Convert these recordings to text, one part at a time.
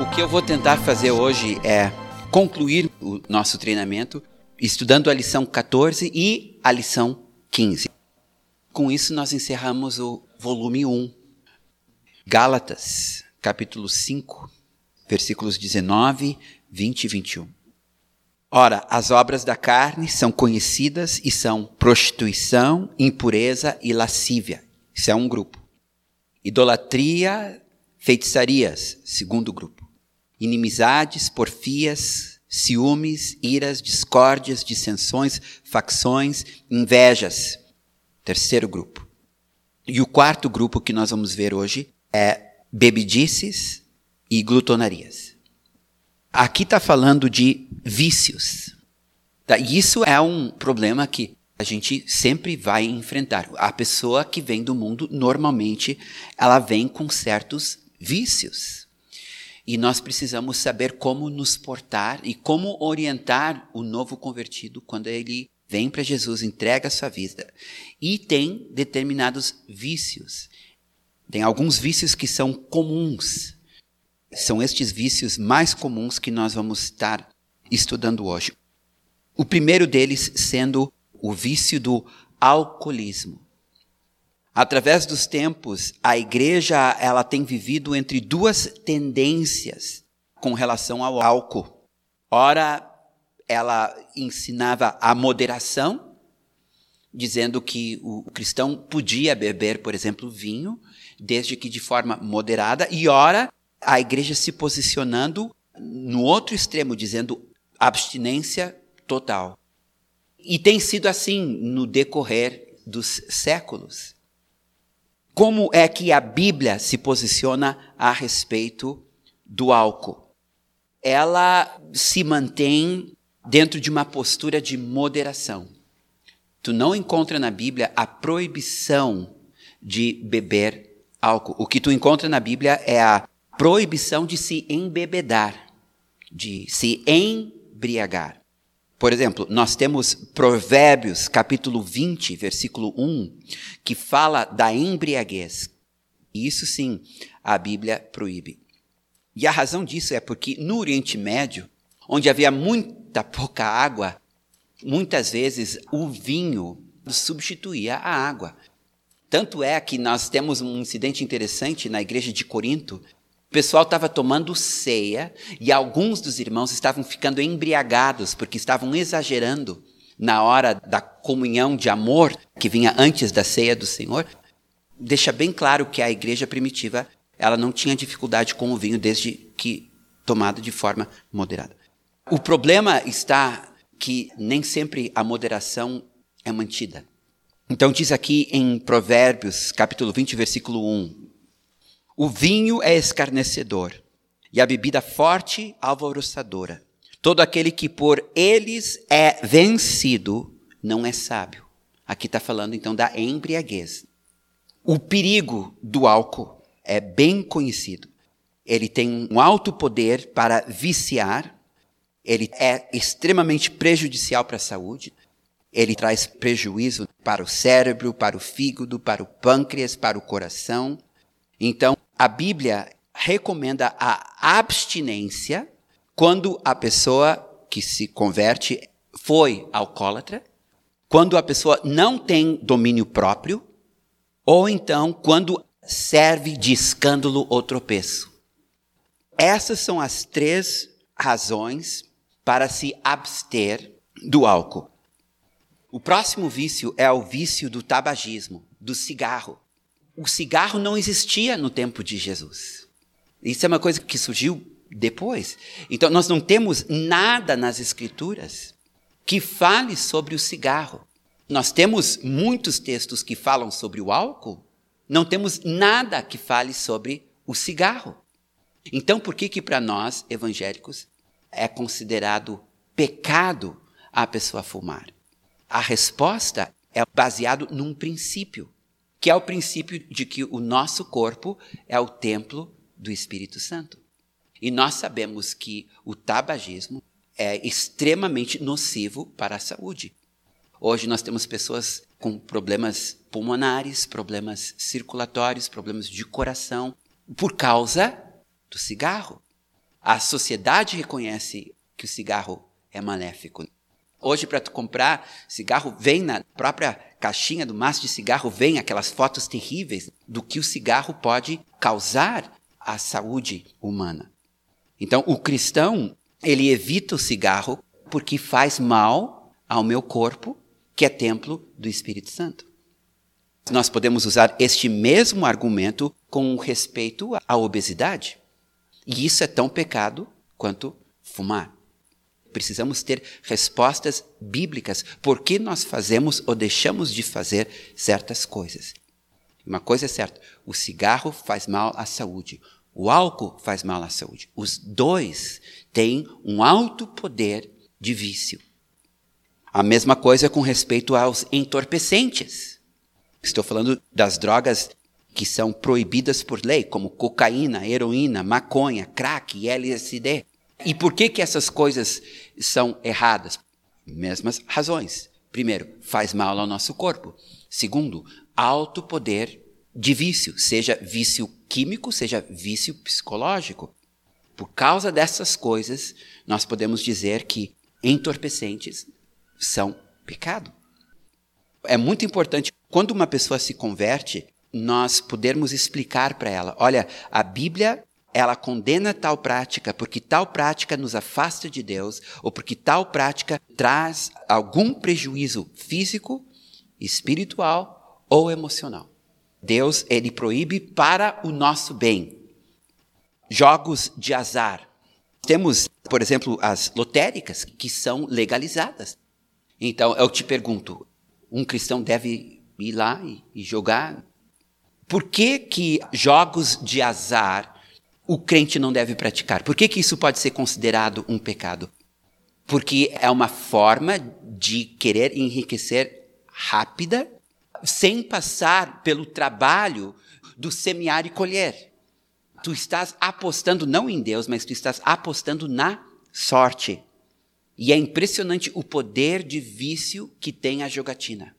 O que eu vou tentar fazer hoje é concluir o nosso treinamento estudando a lição 14 e a lição 15. Com isso, nós encerramos o volume 1. Gálatas, capítulo 5, versículos 19, 20 e 21. Ora, as obras da carne são conhecidas e são prostituição, impureza e lascívia. Isso é um grupo. Idolatria, feitiçarias, segundo grupo. Inimizades, porfias, ciúmes, iras, discórdias, dissensões, facções, invejas. Terceiro grupo. E o quarto grupo que nós vamos ver hoje é bebedices e glutonarias. Aqui está falando de vícios. Tá? E isso é um problema que a gente sempre vai enfrentar. A pessoa que vem do mundo, normalmente, ela vem com certos vícios. E nós precisamos saber como nos portar e como orientar o novo convertido quando ele vem para Jesus, entrega a sua vida e tem determinados vícios. Tem alguns vícios que são comuns. São estes vícios mais comuns que nós vamos estar estudando hoje. O primeiro deles sendo o vício do alcoolismo. Através dos tempos, a igreja ela tem vivido entre duas tendências com relação ao álcool. Ora, ela ensinava a moderação, dizendo que o cristão podia beber, por exemplo, vinho, desde que de forma moderada, e ora, a igreja se posicionando no outro extremo, dizendo abstinência total. E tem sido assim no decorrer dos séculos. Como é que a Bíblia se posiciona a respeito do álcool? Ela se mantém dentro de uma postura de moderação. Tu não encontra na Bíblia a proibição de beber álcool. O que tu encontra na Bíblia é a proibição de se embebedar, de se embriagar. Por exemplo, nós temos Provérbios, capítulo 20, versículo 1, que fala da embriaguez. Isso sim, a Bíblia proíbe. E a razão disso é porque no Oriente Médio, onde havia muita pouca água, muitas vezes o vinho substituía a água. Tanto é que nós temos um incidente interessante na igreja de Corinto, o pessoal estava tomando ceia e alguns dos irmãos estavam ficando embriagados porque estavam exagerando na hora da comunhão de amor que vinha antes da ceia do Senhor. Deixa bem claro que a igreja primitiva ela não tinha dificuldade com o vinho desde que tomado de forma moderada. O problema está que nem sempre a moderação é mantida. Então diz aqui em Provérbios, capítulo 20, versículo 1, o vinho é escarnecedor e a bebida forte alvoroçadora. Todo aquele que por eles é vencido não é sábio. Aqui está falando então da embriaguez. O perigo do álcool é bem conhecido. Ele tem um alto poder para viciar, ele é extremamente prejudicial para a saúde, ele traz prejuízo para o cérebro, para o fígado, para o pâncreas, para o coração. Então, a Bíblia recomenda a abstinência quando a pessoa que se converte foi alcoólatra, quando a pessoa não tem domínio próprio, ou então quando serve de escândalo ou tropeço. Essas são as três razões para se abster do álcool. O próximo vício é o vício do tabagismo, do cigarro o cigarro não existia no tempo de Jesus. Isso é uma coisa que surgiu depois. Então, nós não temos nada nas Escrituras que fale sobre o cigarro. Nós temos muitos textos que falam sobre o álcool, não temos nada que fale sobre o cigarro. Então, por que que para nós evangélicos é considerado pecado a pessoa fumar? A resposta é baseado num princípio, que é o princípio de que o nosso corpo é o templo do Espírito Santo. E nós sabemos que o tabagismo é extremamente nocivo para a saúde. Hoje nós temos pessoas com problemas pulmonares, problemas circulatórios, problemas de coração, por causa do cigarro. A sociedade reconhece que o cigarro é maléfico. Hoje, para tu comprar cigarro, vem na própria caixinha do maço de cigarro, vem aquelas fotos terríveis do que o cigarro pode causar à saúde humana. Então, o cristão, ele evita o cigarro porque faz mal ao meu corpo, que é templo do Espírito Santo. Nós podemos usar este mesmo argumento com respeito à obesidade. E isso é tão pecado quanto fumar. Precisamos ter respostas bíblicas por que nós fazemos ou deixamos de fazer certas coisas. Uma coisa é certa: o cigarro faz mal à saúde, o álcool faz mal à saúde. Os dois têm um alto poder de vício. A mesma coisa com respeito aos entorpecentes. Estou falando das drogas que são proibidas por lei, como cocaína, heroína, maconha, crack LSD. E por que, que essas coisas são erradas? Mesmas razões. Primeiro, faz mal ao nosso corpo. Segundo, alto poder de vício, seja vício químico, seja vício psicológico. Por causa dessas coisas, nós podemos dizer que entorpecentes são pecado. É muito importante, quando uma pessoa se converte, nós podermos explicar para ela: olha, a Bíblia ela condena tal prática porque tal prática nos afasta de Deus ou porque tal prática traz algum prejuízo físico, espiritual ou emocional. Deus ele proíbe para o nosso bem. Jogos de azar. Temos, por exemplo, as lotéricas que são legalizadas. Então eu te pergunto, um cristão deve ir lá e jogar? Por que que jogos de azar o crente não deve praticar. Por que, que isso pode ser considerado um pecado? Porque é uma forma de querer enriquecer rápida, sem passar pelo trabalho do semear e colher. Tu estás apostando não em Deus, mas tu estás apostando na sorte. E é impressionante o poder de vício que tem a jogatina.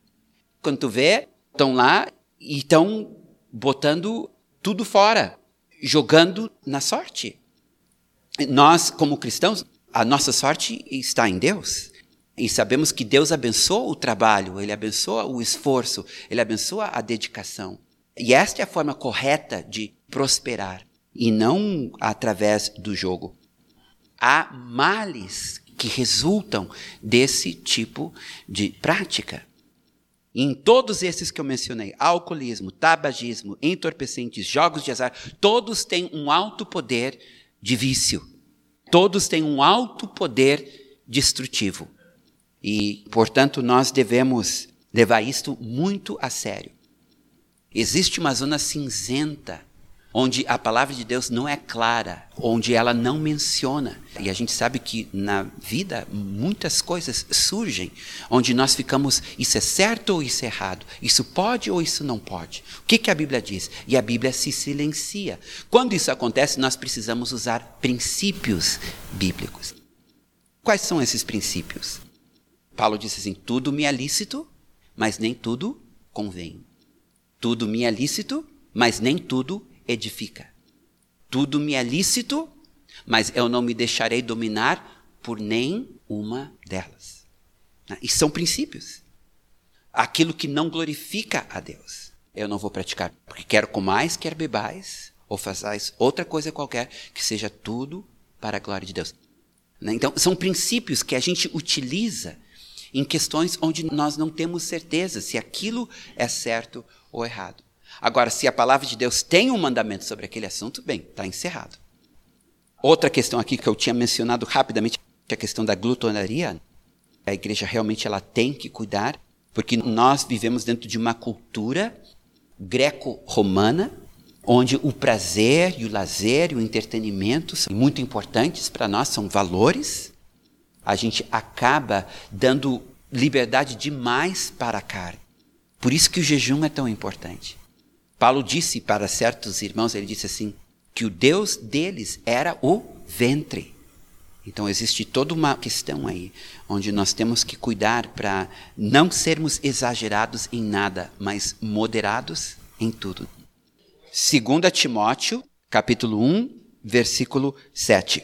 Quando tu vê, estão lá e estão botando tudo fora jogando na sorte. Nós, como cristãos, a nossa sorte está em Deus. E sabemos que Deus abençoa o trabalho, Ele abençoa o esforço, Ele abençoa a dedicação. E esta é a forma correta de prosperar, e não através do jogo. Há males que resultam desse tipo de prática. Em todos esses que eu mencionei, alcoolismo, tabagismo, entorpecentes, jogos de azar, todos têm um alto poder de vício. Todos têm um alto poder destrutivo. E, portanto, nós devemos levar isto muito a sério. Existe uma zona cinzenta onde a palavra de Deus não é clara, onde ela não menciona. E a gente sabe que na vida muitas coisas surgem onde nós ficamos, isso é certo ou isso é errado? Isso pode ou isso não pode? O que, que a Bíblia diz? E a Bíblia se silencia. Quando isso acontece, nós precisamos usar princípios bíblicos. Quais são esses princípios? Paulo disse assim: tudo me é lícito, mas nem tudo convém. Tudo me é lícito, mas nem tudo edifica. Tudo me é lícito, mas eu não me deixarei dominar por nem uma delas. E são princípios. Aquilo que não glorifica a Deus, eu não vou praticar, porque quer comais, quer bebais, ou façais outra coisa qualquer, que seja tudo para a glória de Deus. Né? Então, são princípios que a gente utiliza em questões onde nós não temos certeza se aquilo é certo ou errado. Agora, se a palavra de Deus tem um mandamento sobre aquele assunto, bem, está encerrado. Outra questão aqui que eu tinha mencionado rapidamente, que é a questão da glutonaria. A igreja realmente ela tem que cuidar, porque nós vivemos dentro de uma cultura greco-romana, onde o prazer e o lazer e o entretenimento são muito importantes para nós, são valores. A gente acaba dando liberdade demais para a carne. Por isso que o jejum é tão importante. Paulo disse para certos irmãos, ele disse assim, que o Deus deles era o ventre. Então existe toda uma questão aí, onde nós temos que cuidar para não sermos exagerados em nada, mas moderados em tudo. 2 Timóteo, capítulo 1, versículo 7.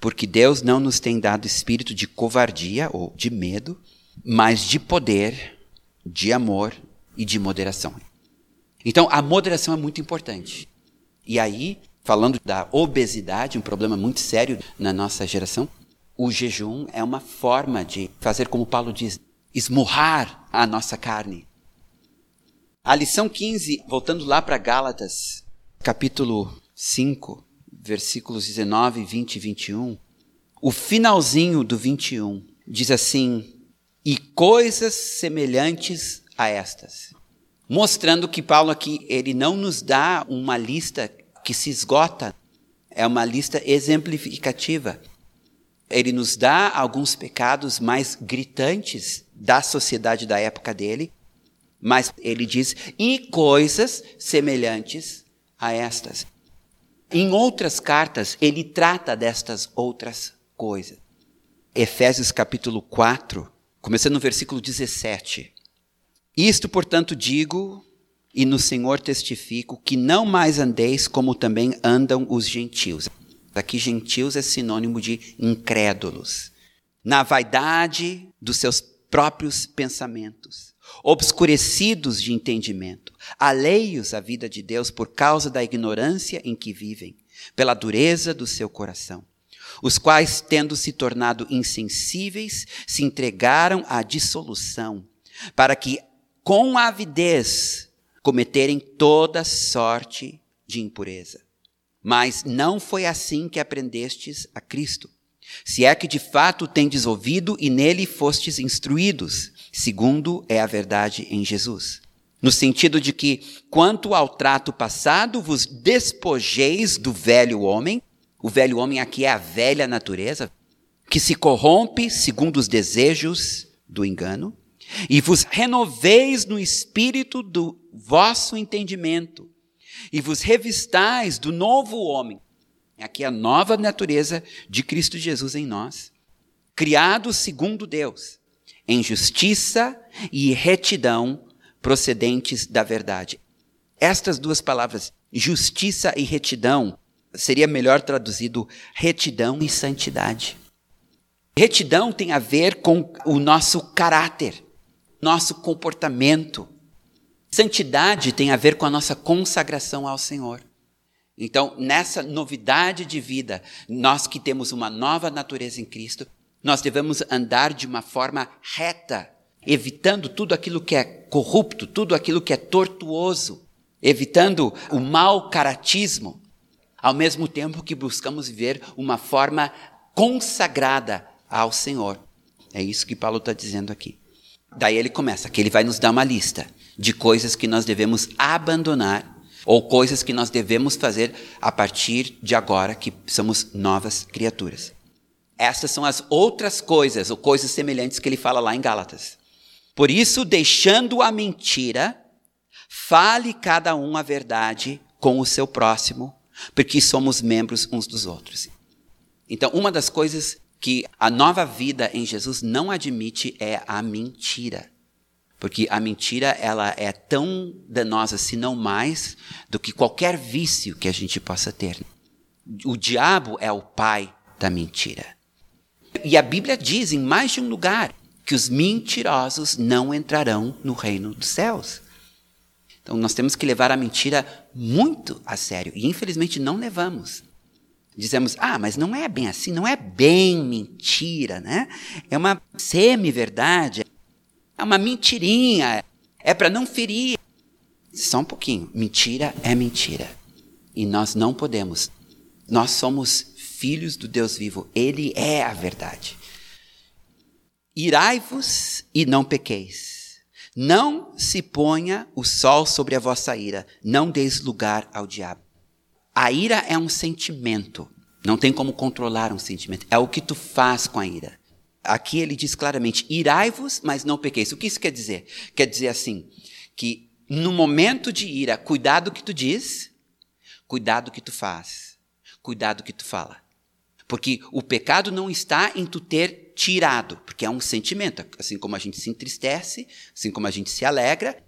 Porque Deus não nos tem dado espírito de covardia ou de medo, mas de poder, de amor e de moderação. Então, a moderação é muito importante. E aí, falando da obesidade, um problema muito sério na nossa geração, o jejum é uma forma de fazer, como Paulo diz, esmurrar a nossa carne. A lição 15, voltando lá para Gálatas, capítulo 5, versículos 19, 20 e 21, o finalzinho do 21 diz assim: E coisas semelhantes a estas. Mostrando que Paulo aqui, ele não nos dá uma lista que se esgota, é uma lista exemplificativa. Ele nos dá alguns pecados mais gritantes da sociedade da época dele, mas ele diz, e coisas semelhantes a estas. Em outras cartas, ele trata destas outras coisas. Efésios capítulo 4, começando no versículo 17. Isto, portanto, digo e no Senhor testifico que não mais andeis como também andam os gentios. Aqui, gentios é sinônimo de incrédulos. Na vaidade dos seus próprios pensamentos obscurecidos de entendimento, alheios à vida de Deus por causa da ignorância em que vivem, pela dureza do seu coração, os quais, tendo se tornado insensíveis, se entregaram à dissolução, para que, com avidez, cometerem toda sorte de impureza. Mas não foi assim que aprendestes a Cristo. Se é que de fato tendes ouvido e nele fostes instruídos, segundo é a verdade em Jesus. No sentido de que, quanto ao trato passado, vos despojeis do velho homem, o velho homem aqui é a velha natureza, que se corrompe segundo os desejos do engano, e vos renoveis no espírito do vosso entendimento, e vos revistais do novo homem. Aqui é a nova natureza de Cristo Jesus em nós, criado segundo Deus em justiça e retidão procedentes da verdade. Estas duas palavras, justiça e retidão, seria melhor traduzido retidão e santidade. Retidão tem a ver com o nosso caráter, nosso comportamento. Santidade tem a ver com a nossa consagração ao Senhor. Então, nessa novidade de vida, nós que temos uma nova natureza em Cristo, nós devemos andar de uma forma reta, evitando tudo aquilo que é corrupto, tudo aquilo que é tortuoso, evitando o mau caratismo, ao mesmo tempo que buscamos viver uma forma consagrada ao Senhor. É isso que Paulo está dizendo aqui. Daí ele começa, que ele vai nos dar uma lista de coisas que nós devemos abandonar ou coisas que nós devemos fazer a partir de agora que somos novas criaturas. Estas são as outras coisas, ou coisas semelhantes que ele fala lá em Gálatas. Por isso, deixando a mentira, fale cada um a verdade com o seu próximo, porque somos membros uns dos outros. Então, uma das coisas que a nova vida em Jesus não admite é a mentira. Porque a mentira ela é tão danosa, se não mais, do que qualquer vício que a gente possa ter. O diabo é o pai da mentira. E a Bíblia diz em mais de um lugar que os mentirosos não entrarão no reino dos céus. Então nós temos que levar a mentira muito a sério e infelizmente não levamos. Dizemos, ah, mas não é bem assim, não é bem mentira, né? É uma semi-verdade, é uma mentirinha, é para não ferir. Só um pouquinho, mentira é mentira. E nós não podemos. Nós somos filhos do Deus vivo. Ele é a verdade. Irai-vos e não pequeis. Não se ponha o sol sobre a vossa ira. Não deis lugar ao diabo. A ira é um sentimento. Não tem como controlar um sentimento. É o que tu faz com a ira. Aqui ele diz claramente: irai-vos, mas não pequeis. O que isso quer dizer? Quer dizer assim, que no momento de ira, cuidado que tu diz, cuidado que tu faz, cuidado que tu fala. Porque o pecado não está em tu ter tirado, porque é um sentimento. Assim como a gente se entristece, assim como a gente se alegra,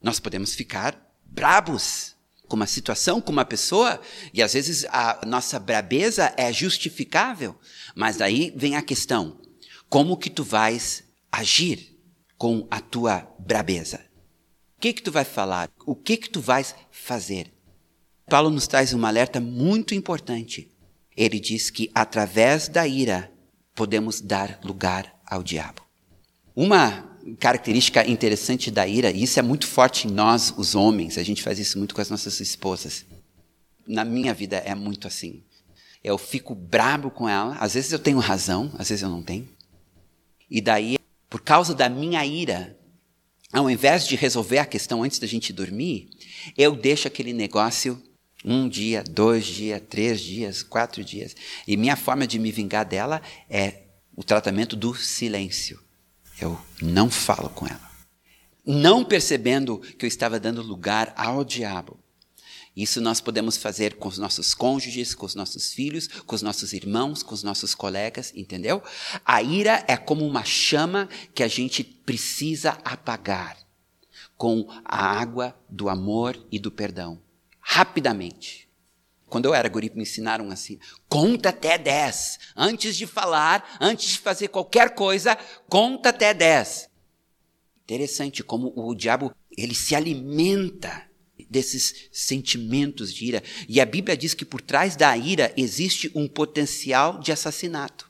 nós podemos ficar brabos com uma situação, com uma pessoa, e às vezes a nossa brabeza é justificável, mas daí vem a questão: como que tu vais agir com a tua brabeza? O que que tu vai falar? O que que tu vais fazer? Paulo nos traz um alerta muito importante. Ele diz que através da ira podemos dar lugar ao diabo. Uma característica interessante da ira, e isso é muito forte em nós, os homens, a gente faz isso muito com as nossas esposas. Na minha vida é muito assim. Eu fico brabo com ela, às vezes eu tenho razão, às vezes eu não tenho. E daí, por causa da minha ira, ao invés de resolver a questão antes da gente dormir, eu deixo aquele negócio um dia, dois dias, três dias, quatro dias. E minha forma de me vingar dela é o tratamento do silêncio. Eu não falo com ela. Não percebendo que eu estava dando lugar ao diabo. Isso nós podemos fazer com os nossos cônjuges, com os nossos filhos, com os nossos irmãos, com os nossos colegas, entendeu? A ira é como uma chama que a gente precisa apagar com a água do amor e do perdão, rapidamente. Quando eu era guri, me ensinaram assim: conta até 10. Antes de falar, antes de fazer qualquer coisa, conta até 10. Interessante como o diabo ele se alimenta desses sentimentos de ira. E a Bíblia diz que por trás da ira existe um potencial de assassinato.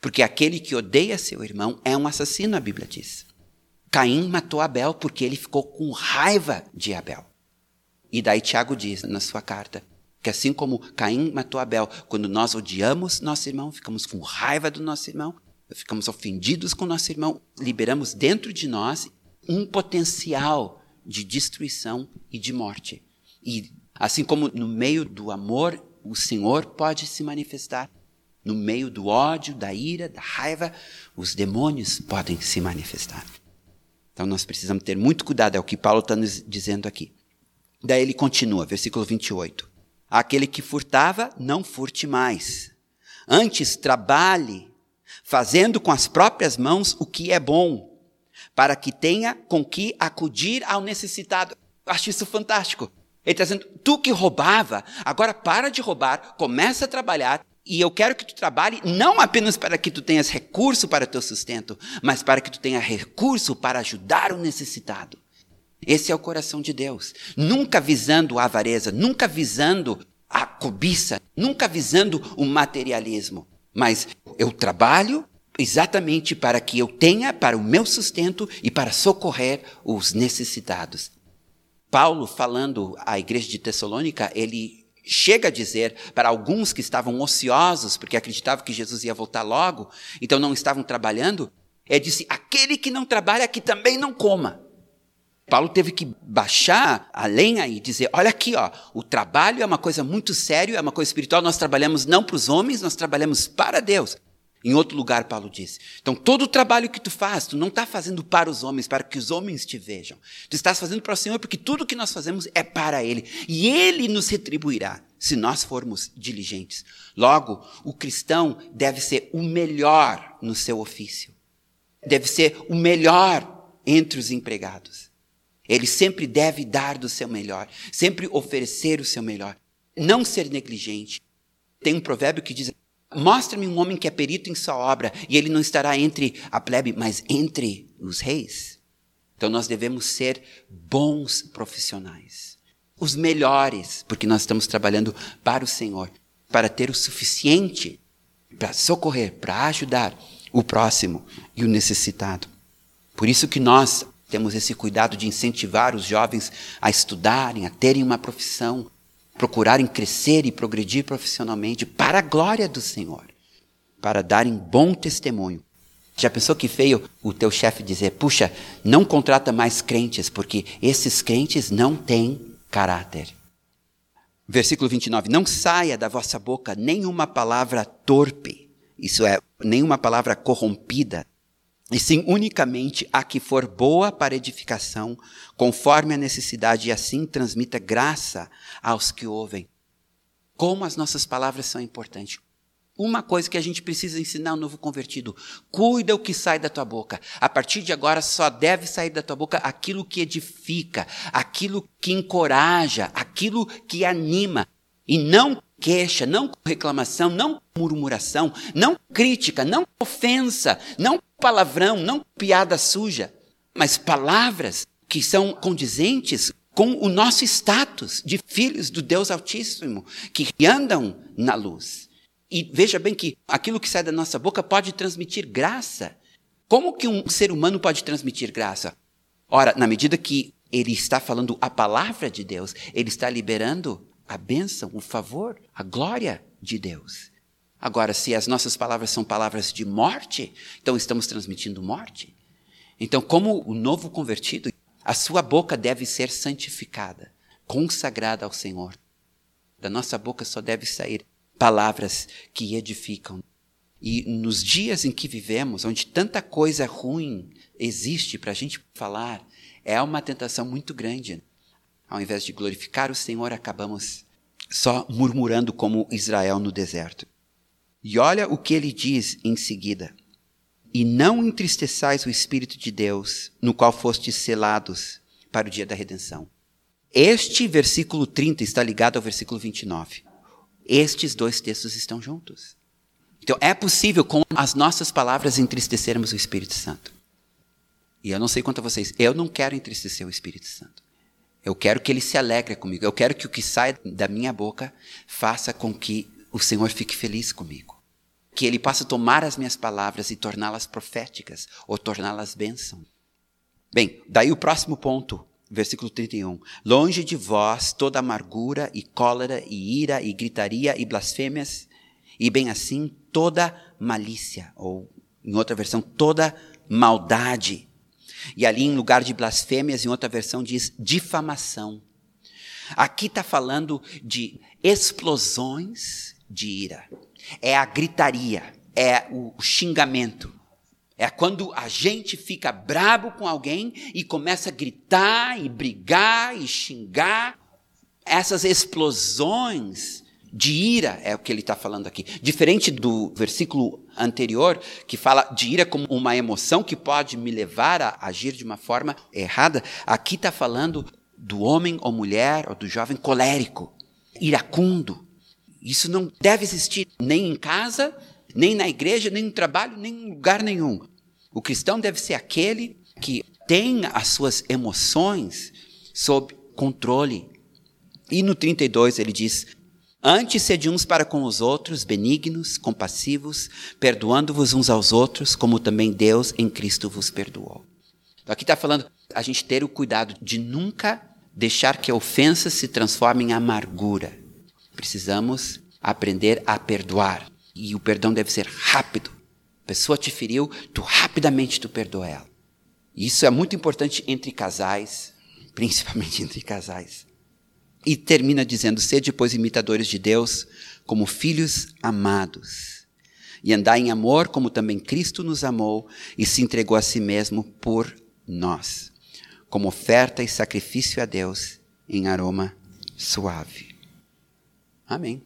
Porque aquele que odeia seu irmão é um assassino, a Bíblia diz. Caim matou Abel porque ele ficou com raiva de Abel. E daí Tiago diz na sua carta que assim como Caim matou Abel, quando nós odiamos nosso irmão, ficamos com raiva do nosso irmão, ficamos ofendidos com nosso irmão, liberamos dentro de nós um potencial de destruição e de morte. E assim como no meio do amor, o Senhor pode se manifestar, no meio do ódio, da ira, da raiva, os demônios podem se manifestar. Então nós precisamos ter muito cuidado, é o que Paulo está nos dizendo aqui. Daí ele continua, versículo 28. Aquele que furtava, não furte mais. Antes, trabalhe, fazendo com as próprias mãos o que é bom, para que tenha com que acudir ao necessitado. Eu acho isso fantástico. Ele está dizendo, tu que roubava, agora para de roubar, começa a trabalhar, e eu quero que tu trabalhe não apenas para que tu tenhas recurso para o teu sustento, mas para que tu tenha recurso para ajudar o necessitado. Esse é o coração de Deus. Nunca visando a avareza, nunca visando a cobiça, nunca visando o materialismo. Mas eu trabalho exatamente para que eu tenha para o meu sustento e para socorrer os necessitados. Paulo, falando à igreja de Tessalônica, ele chega a dizer para alguns que estavam ociosos, porque acreditavam que Jesus ia voltar logo, então não estavam trabalhando, ele disse: aquele que não trabalha, que também não coma. Paulo teve que baixar a lenha e dizer: olha aqui, ó, o trabalho é uma coisa muito séria, é uma coisa espiritual. Nós trabalhamos não para os homens, nós trabalhamos para Deus. Em outro lugar, Paulo disse. Então, todo o trabalho que tu faz, tu não está fazendo para os homens, para que os homens te vejam. Tu estás fazendo para o Senhor, porque tudo que nós fazemos é para Ele. E Ele nos retribuirá, se nós formos diligentes. Logo, o cristão deve ser o melhor no seu ofício. Deve ser o melhor entre os empregados. Ele sempre deve dar do seu melhor, sempre oferecer o seu melhor. Não ser negligente. Tem um provérbio que diz Mostra-me um homem que é perito em sua obra, e ele não estará entre a plebe, mas entre os reis. Então nós devemos ser bons profissionais, os melhores, porque nós estamos trabalhando para o Senhor, para ter o suficiente para socorrer, para ajudar o próximo e o necessitado. Por isso que nós temos esse cuidado de incentivar os jovens a estudarem, a terem uma profissão, procurarem crescer e progredir profissionalmente para a glória do Senhor, para darem bom testemunho. Já pensou que feio o teu chefe dizer: puxa, não contrata mais crentes, porque esses crentes não têm caráter. Versículo 29: Não saia da vossa boca nenhuma palavra torpe, Isso é, nenhuma palavra corrompida, e sim unicamente a que for boa para edificação, conforme a necessidade, e assim transmita graça aos que ouvem. Como as nossas palavras são importantes. Uma coisa que a gente precisa ensinar ao novo convertido: cuida o que sai da tua boca. A partir de agora só deve sair da tua boca aquilo que edifica, aquilo que encoraja, aquilo que anima. E não queixa, não reclamação, não murmuração, não crítica, não ofensa, não palavrão, não piada suja, mas palavras que são condizentes com o nosso status de filhos do Deus Altíssimo, que andam na luz. E veja bem que aquilo que sai da nossa boca pode transmitir graça. Como que um ser humano pode transmitir graça? Ora, na medida que ele está falando a palavra de Deus, ele está liberando a bênção, o favor, a glória de Deus. Agora, se as nossas palavras são palavras de morte, então estamos transmitindo morte. Então, como o novo convertido, a sua boca deve ser santificada, consagrada ao Senhor. Da nossa boca só deve sair palavras que edificam. E nos dias em que vivemos, onde tanta coisa ruim existe para a gente falar, é uma tentação muito grande. Ao invés de glorificar o Senhor, acabamos só murmurando como Israel no deserto. E olha o que ele diz em seguida. E não entristeçais o Espírito de Deus, no qual fostes selados para o dia da redenção. Este versículo 30 está ligado ao versículo 29. Estes dois textos estão juntos. Então, é possível, com as nossas palavras, entristecermos o Espírito Santo. E eu não sei quanto a vocês, eu não quero entristecer o Espírito Santo. Eu quero que ele se alegre comigo. Eu quero que o que sai da minha boca faça com que o Senhor fique feliz comigo. Que ele possa tomar as minhas palavras e torná-las proféticas ou torná-las bênção. Bem, daí o próximo ponto, versículo 31. Longe de vós toda amargura e cólera e ira e gritaria e blasfêmias, e bem assim toda malícia, ou em outra versão, toda maldade e ali, em lugar de blasfêmias, em outra versão diz difamação. Aqui está falando de explosões de ira. É a gritaria, é o xingamento. É quando a gente fica brabo com alguém e começa a gritar e brigar e xingar. Essas explosões de ira é o que ele está falando aqui. Diferente do versículo anterior, que fala de ira como uma emoção que pode me levar a agir de uma forma errada, aqui está falando do homem ou mulher ou do jovem colérico, iracundo. Isso não deve existir nem em casa, nem na igreja, nem no trabalho, nem em lugar nenhum. O cristão deve ser aquele que tem as suas emoções sob controle. E no 32 ele diz: Antes sede uns para com os outros, benignos, compassivos, perdoando-vos uns aos outros, como também Deus em Cristo vos perdoou. Então aqui está falando a gente ter o cuidado de nunca deixar que a ofensa se transforme em amargura. Precisamos aprender a perdoar. E o perdão deve ser rápido. A pessoa te feriu, tu rapidamente tu perdoa ela. Isso é muito importante entre casais, principalmente entre casais. E termina dizendo: Sede, pois, imitadores de Deus, como filhos amados. E andai em amor, como também Cristo nos amou e se entregou a si mesmo por nós, como oferta e sacrifício a Deus em aroma suave. Amém.